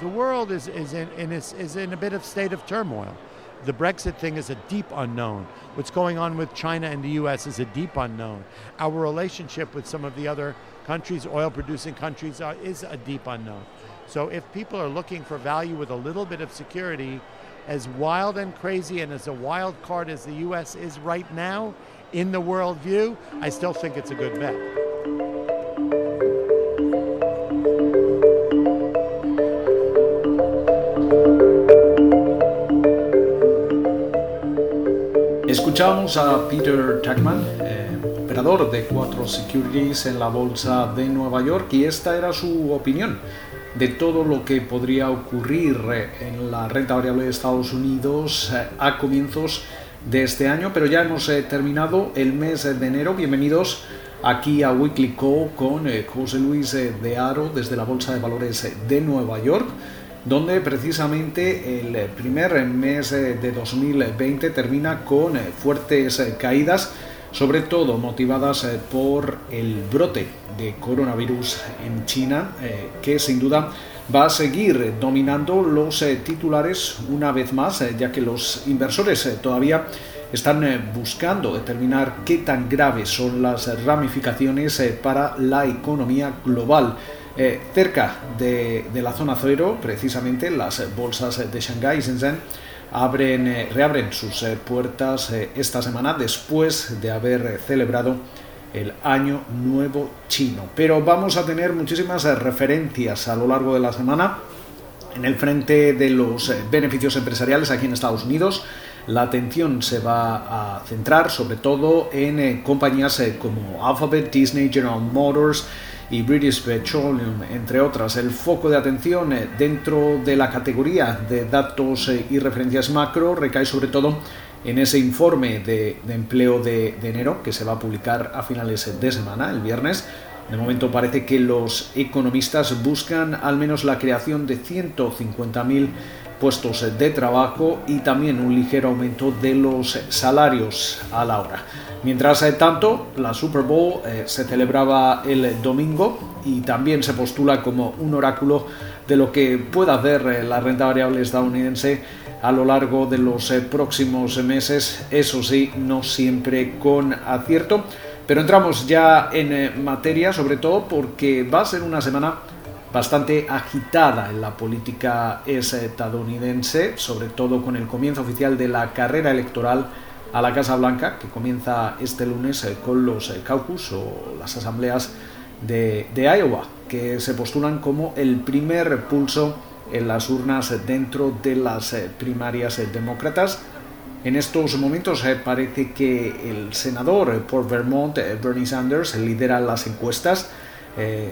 the world is, is, in, in, is, is in a bit of state of turmoil. The Brexit thing is a deep unknown. What's going on with China and the US is a deep unknown. Our relationship with some of the other countries, oil producing countries, are, is a deep unknown. So if people are looking for value with a little bit of security, as wild and crazy and as a wild card as the US is right now in the world view, I still think it's a good bet. Escuchamos a Peter Tuckman, eh, operador de Cuatro Securities en la Bolsa de Nueva York, y esta era su opinión de todo lo que podría ocurrir eh, en la renta variable de Estados Unidos eh, a comienzos de este año, pero ya hemos terminado el mes de enero. Bienvenidos aquí a Weekly Call con José Luis de Aro desde la Bolsa de Valores de Nueva York donde precisamente el primer mes de 2020 termina con fuertes caídas, sobre todo motivadas por el brote de coronavirus en China, eh, que sin duda va a seguir dominando los eh, titulares una vez más, eh, ya que los inversores todavía están buscando determinar qué tan graves son las ramificaciones para la economía global. Eh, cerca de, la zona cero, precisamente, las bolsas de Shanghái y Shenzhen abren, eh, reabren sus eh, puertas esta semana después de haber celebrado el Año Nuevo Chino. Pero vamos a tener muchísimas referencias a lo largo de la semana en el frente de los beneficios empresariales aquí en Estados Unidos. La atención se va a centrar sobre todo en compañías como Alphabet, Disney, General Motors, y British Petroleum, entre otras. El foco de atención eh, dentro de la categoría de datos eh, y referencias macro recae sobre todo en ese informe de, empleo de, enero que se va a publicar a finales de semana, el viernes. De momento parece que los economistas buscan al menos la creación de 150.000 puestos de trabajo y también un ligero aumento de los salarios a la hora. Mientras eh, tanto, la Super Bowl eh, se celebraba el domingo y también se postula como un oráculo de lo que pueda hacer eh, la renta variable estadounidense a lo largo de los próximos meses, eso sí, no siempre con acierto. Pero entramos ya en materia, sobre todo porque va a ser una semana bastante agitada en la política estadounidense, sobre todo con el comienzo oficial de la carrera electoral a la Casa Blanca, que comienza este lunes eh, con los eh, caucus o las asambleas de, Iowa, que se postulan como el primer pulso en las urnas dentro de las eh, primarias demócratas. En estos momentos parece que el senador por Vermont, Bernie Sanders, lidera las encuestas.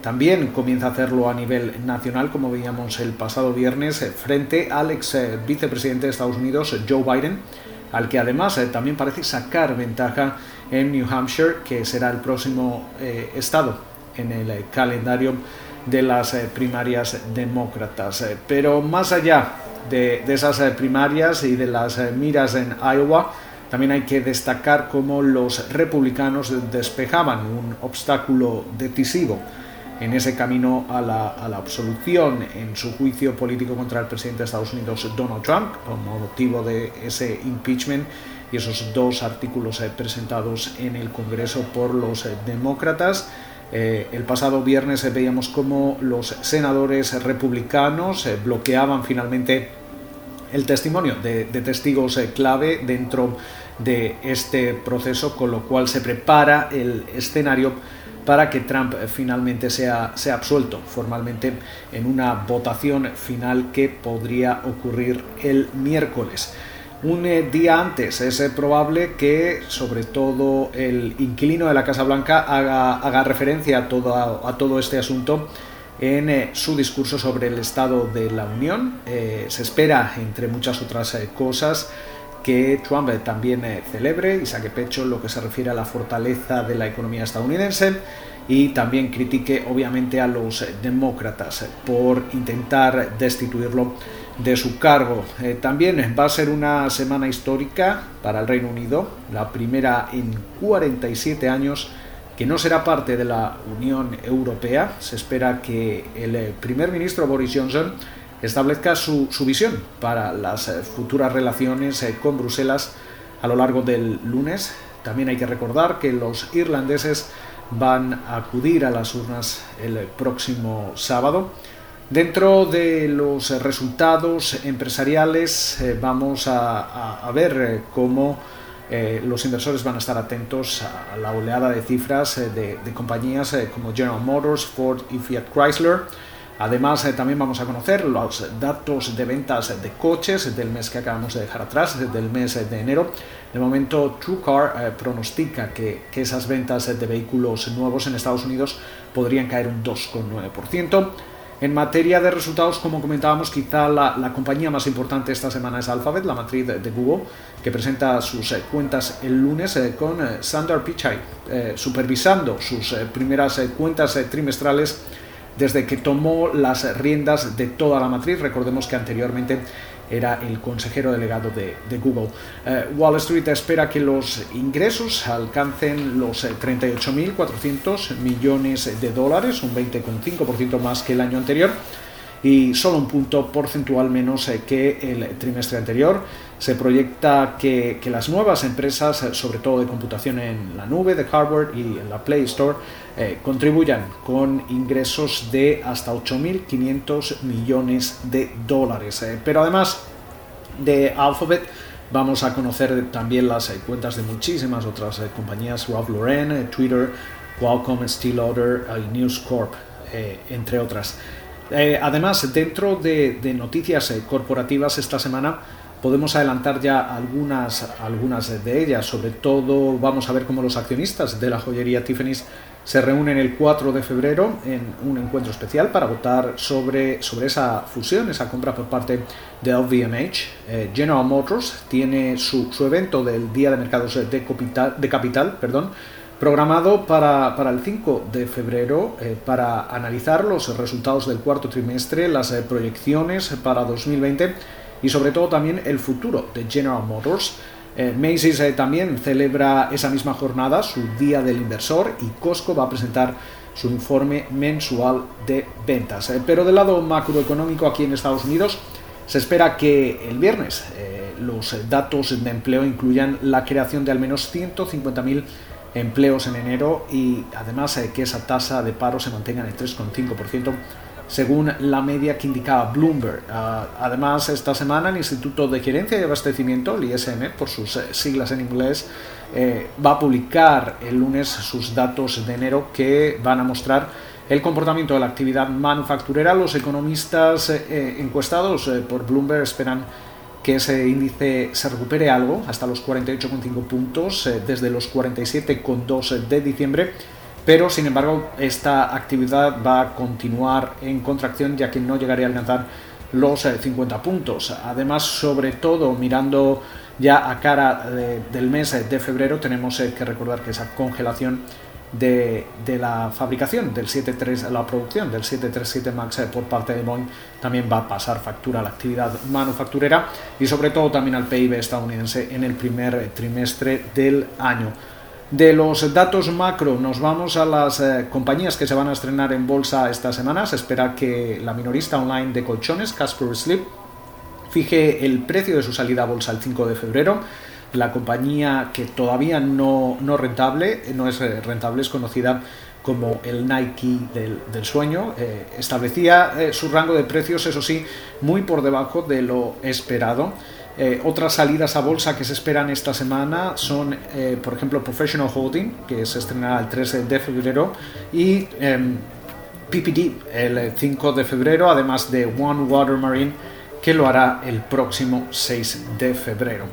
También comienza a hacerlo a nivel nacional, como veíamos el pasado viernes, frente al ex vicepresidente de Estados Unidos, Joe Biden, al que además eh, también parece sacar ventaja en New Hampshire, que será el próximo eh, estado en el eh, calendario de las primarias demócratas. pero más allá de, esas primarias y de las miras en Iowa, también hay que destacar cómo los republicanos despejaban un obstáculo decisivo en ese camino a la, a la, absolución en su juicio político contra el presidente de Estados Unidos, Donald Trump, con motivo de ese impeachment y esos dos artículos eh, presentados en el Congreso por los eh, demócratas. Eh, el pasado viernes veíamos cómo los senadores republicanos bloqueaban finalmente el testimonio de, de testigos clave dentro de este proceso, con lo cual se prepara el escenario para que Trump eh, finalmente sea, sea absuelto formalmente en una votación final que podría ocurrir el miércoles. Un eh, día antes es eh, probable que sobre todo el inquilino de la Casa Blanca haga, referencia a todo, a todo este asunto en su discurso sobre el Estado de la Unión. se espera, entre muchas otras cosas, que Trump también eh, celebre y saque pecho lo que se refiere a la fortaleza de la economía estadounidense y también critique obviamente a los demócratas por intentar destituirlo de su cargo. Eh, también va a ser una semana histórica para el Reino Unido, la primera en 47 años que no será parte de la Unión Europea. Se espera que el primer ministro Boris Johnson establezca su, visión para las eh, futuras relaciones eh, con Bruselas a lo largo del lunes. También hay que recordar que los irlandeses van a acudir a las urnas el próximo sábado. Dentro de los resultados empresariales vamos a, ver cómo los inversores van a estar atentos a la oleada de cifras de, de, compañías como General Motors, Ford y Fiat Chrysler. Además, eh, también vamos a conocer los datos de ventas de coches del mes que acabamos de dejar atrás, del mes de enero. De momento, TrueCar eh, pronostica que, esas ventas de vehículos nuevos en Estados Unidos podrían caer un 2,9%. En materia de resultados, como comentábamos, quizá la, compañía más importante esta semana es Alphabet, la matriz de, Google, que presenta sus eh, cuentas el lunes con Sundar Pichai supervisando sus primeras cuentas trimestrales desde que tomó las riendas de toda la matriz. Recordemos que anteriormente era el consejero delegado de, Google. Eh, Wall Street espera que los ingresos alcancen los 38.400 millones de dólares, un 20,5% más que el año anterior y solo un punto porcentual menos eh, que el trimestre anterior. Se proyecta que, las nuevas empresas, eh, sobre todo de computación en la nube, de hardware y en la Play Store, eh, contribuyan con ingresos de hasta 8.500 millones de dólares. pero además de Alphabet, vamos a conocer también las cuentas de muchísimas otras compañías, Ralph Lauren, Twitter, Qualcomm, Stillwater y News Corp, entre otras. Eh, además, dentro de, noticias eh, corporativas esta semana podemos adelantar ya algunas, algunas de ellas. Sobre todo vamos a ver cómo los accionistas de la joyería Tiffany's se reúnen el 4 de febrero en un encuentro especial para votar sobre, sobre esa fusión, esa compra por parte de LVMH. Eh, General Motors tiene su, evento del Día de Mercados de Capital, de capital perdón, programado para, el 5 de febrero eh, para analizar los resultados del cuarto trimestre, las eh, proyecciones para 2020 y sobre todo también el futuro de General Motors. Eh, Macy's también celebra esa misma jornada su Día del Inversor y Costco va a presentar su informe mensual de ventas. pero del lado macroeconómico aquí en Estados Unidos se espera que el viernes los datos de empleo incluyan la creación de al menos 150.000 empleos en enero y además eh, que esa tasa de paro se mantenga en el 3,5% según la media que indicaba Bloomberg. Ah, además, esta semana el Instituto de Gerencia y Abastecimiento, el ISM, por sus eh, siglas en inglés, eh, va a publicar el lunes sus datos de enero que van a mostrar el comportamiento de la actividad manufacturera. Los economistas encuestados por Bloomberg esperan que ese índice se recupere algo hasta los 48,5 puntos eh, desde los 47,2 de diciembre, pero sin embargo esta actividad va a continuar en contracción ya que no llegaría a alcanzar los 50 eh, puntos. Además, sobre todo mirando ya a cara del mes de febrero, tenemos eh, que recordar que esa congelación de, la fabricación del 73, la producción del 737 MAX eh, por parte de Boeing también va a pasar factura a la actividad manufacturera y sobre todo también al PIB estadounidense en el primer trimestre del año. De los datos macro nos vamos a las eh, compañías que se van a estrenar en bolsa esta semana. Se espera que la minorista online de colchones, Casper Sleep, fije el precio de su salida a bolsa el 5 de febrero la compañía que todavía no, no rentable, no es eh, rentable, es conocida como el Nike del, sueño, eh, establecía eh, su rango de precios, eso sí, muy por debajo de lo esperado. Otras salidas a bolsa que se esperan esta semana son, por ejemplo, Professional Holding, que se estrenará el 3 de febrero, y em, PPD el 5 de febrero, además de One Water Marine, que lo hará el próximo 6 de febrero.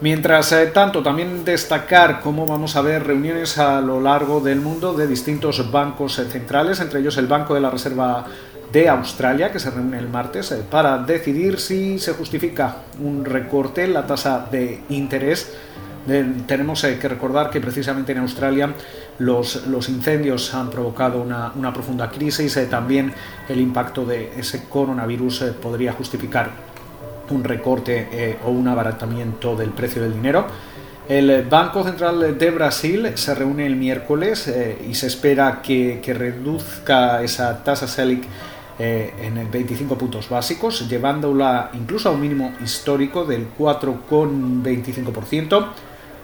Mientras eh, tanto, también destacar cómo vamos a ver reuniones a lo largo del mundo de distintos bancos eh, centrales, entre ellos el Banco de la Reserva de Australia, que se reúne el martes, eh, para decidir si se justifica un recorte en la tasa de interés. tenemos que recordar que precisamente en Australia los, los incendios han provocado una, una profunda crisis, también el impacto de ese coronavirus podría justificar un recorte eh, o un abaratamiento del precio del dinero. El Banco Central de Brasil se reúne el miércoles eh, y se espera que, reduzca esa tasa Selic en 25 puntos básicos, llevándola incluso a un mínimo histórico del 4,25%.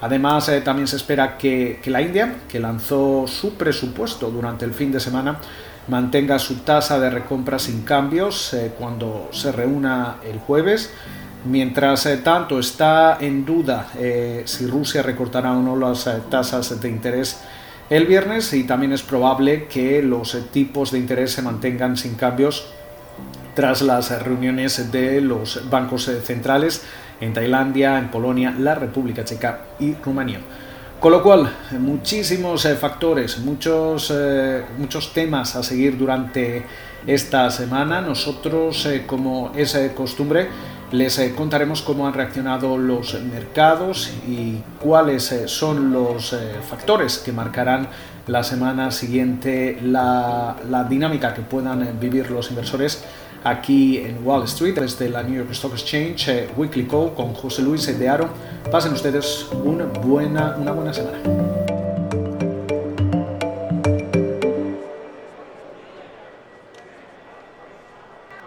Además, también se espera que, que la India, que lanzó su presupuesto durante el fin de semana, mantenga su tasa de recompra sin cambios eh, cuando se reúna el jueves. Mientras eh, tanto está en duda eh, si Rusia recortará o no las tasas de interés el viernes y también es probable que los tipos de interés se mantengan sin cambios tras las reuniones de los bancos centrales en Tailandia, en Polonia, la República Checa y Rumanía. Con lo cual, muchísimos eh, factores, muchos, eh, muchos temas a seguir durante esta semana. Nosotros, eh, como es costumbre, les contaremos cómo han reaccionado los mercados y cuáles son los factores que marcarán la semana siguiente la, la dinámica que puedan vivir los inversores aquí en Wall Street, desde la New York Stock Exchange, Weekly Call con José Luis de Aro. Pasen ustedes una buena, una buena semana.